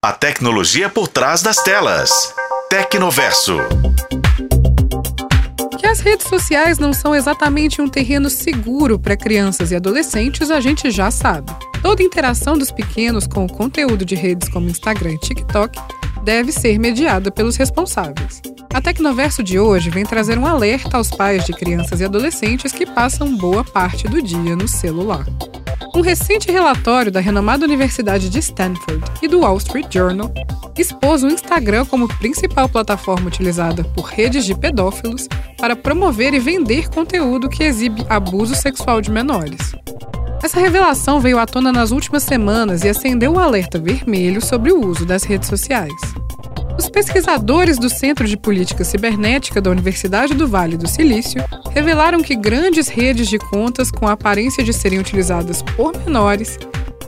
A tecnologia por trás das telas. Tecnoverso. Que as redes sociais não são exatamente um terreno seguro para crianças e adolescentes, a gente já sabe. Toda interação dos pequenos com o conteúdo de redes como Instagram e TikTok deve ser mediada pelos responsáveis. A Tecnoverso de hoje vem trazer um alerta aos pais de crianças e adolescentes que passam boa parte do dia no celular. Um recente relatório da renomada Universidade de Stanford e do Wall Street Journal expôs o Instagram como principal plataforma utilizada por redes de pedófilos para promover e vender conteúdo que exibe abuso sexual de menores. Essa revelação veio à tona nas últimas semanas e acendeu um alerta vermelho sobre o uso das redes sociais. Os pesquisadores do Centro de Política Cibernética da Universidade do Vale do Silício revelaram que grandes redes de contas com a aparência de serem utilizadas por menores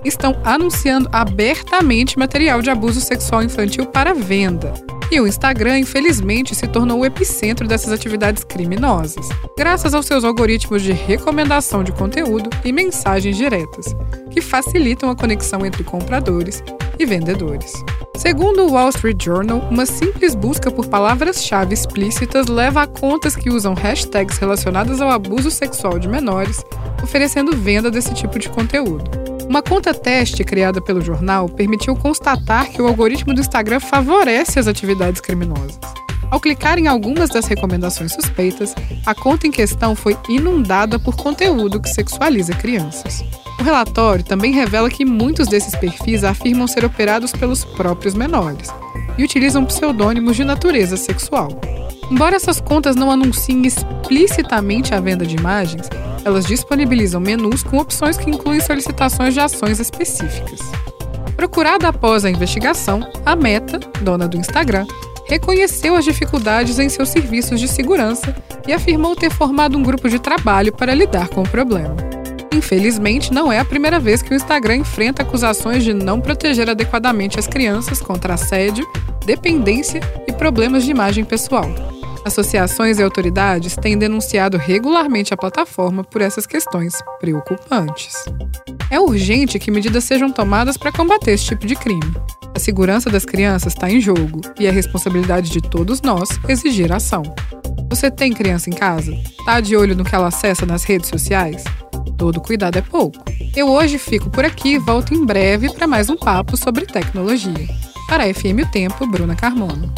estão anunciando abertamente material de abuso sexual infantil para venda. E o Instagram, infelizmente, se tornou o epicentro dessas atividades criminosas, graças aos seus algoritmos de recomendação de conteúdo e mensagens diretas, que facilitam a conexão entre compradores e vendedores. Segundo o Wall Street Journal, uma simples busca por palavras-chave explícitas leva a contas que usam hashtags relacionadas ao abuso sexual de menores, oferecendo venda desse tipo de conteúdo. Uma conta teste criada pelo jornal permitiu constatar que o algoritmo do Instagram favorece as atividades criminosas. Ao clicar em algumas das recomendações suspeitas, a conta em questão foi inundada por conteúdo que sexualiza crianças. O relatório também revela que muitos desses perfis afirmam ser operados pelos próprios menores e utilizam pseudônimos de natureza sexual. Embora essas contas não anunciem explicitamente a venda de imagens, elas disponibilizam menus com opções que incluem solicitações de ações específicas. Procurada após a investigação, a Meta, dona do Instagram, reconheceu as dificuldades em seus serviços de segurança e afirmou ter formado um grupo de trabalho para lidar com o problema. Infelizmente, não é a primeira vez que o Instagram enfrenta acusações de não proteger adequadamente as crianças contra assédio, dependência e problemas de imagem pessoal. Associações e autoridades têm denunciado regularmente a plataforma por essas questões preocupantes. É urgente que medidas sejam tomadas para combater esse tipo de crime. A segurança das crianças está em jogo e é responsabilidade de todos nós exigir ação. Você tem criança em casa? Tá de olho no que ela acessa nas redes sociais? Todo cuidado é pouco. Eu hoje fico por aqui e volto em breve para mais um papo sobre tecnologia. Para a FM O Tempo, Bruna Carmona.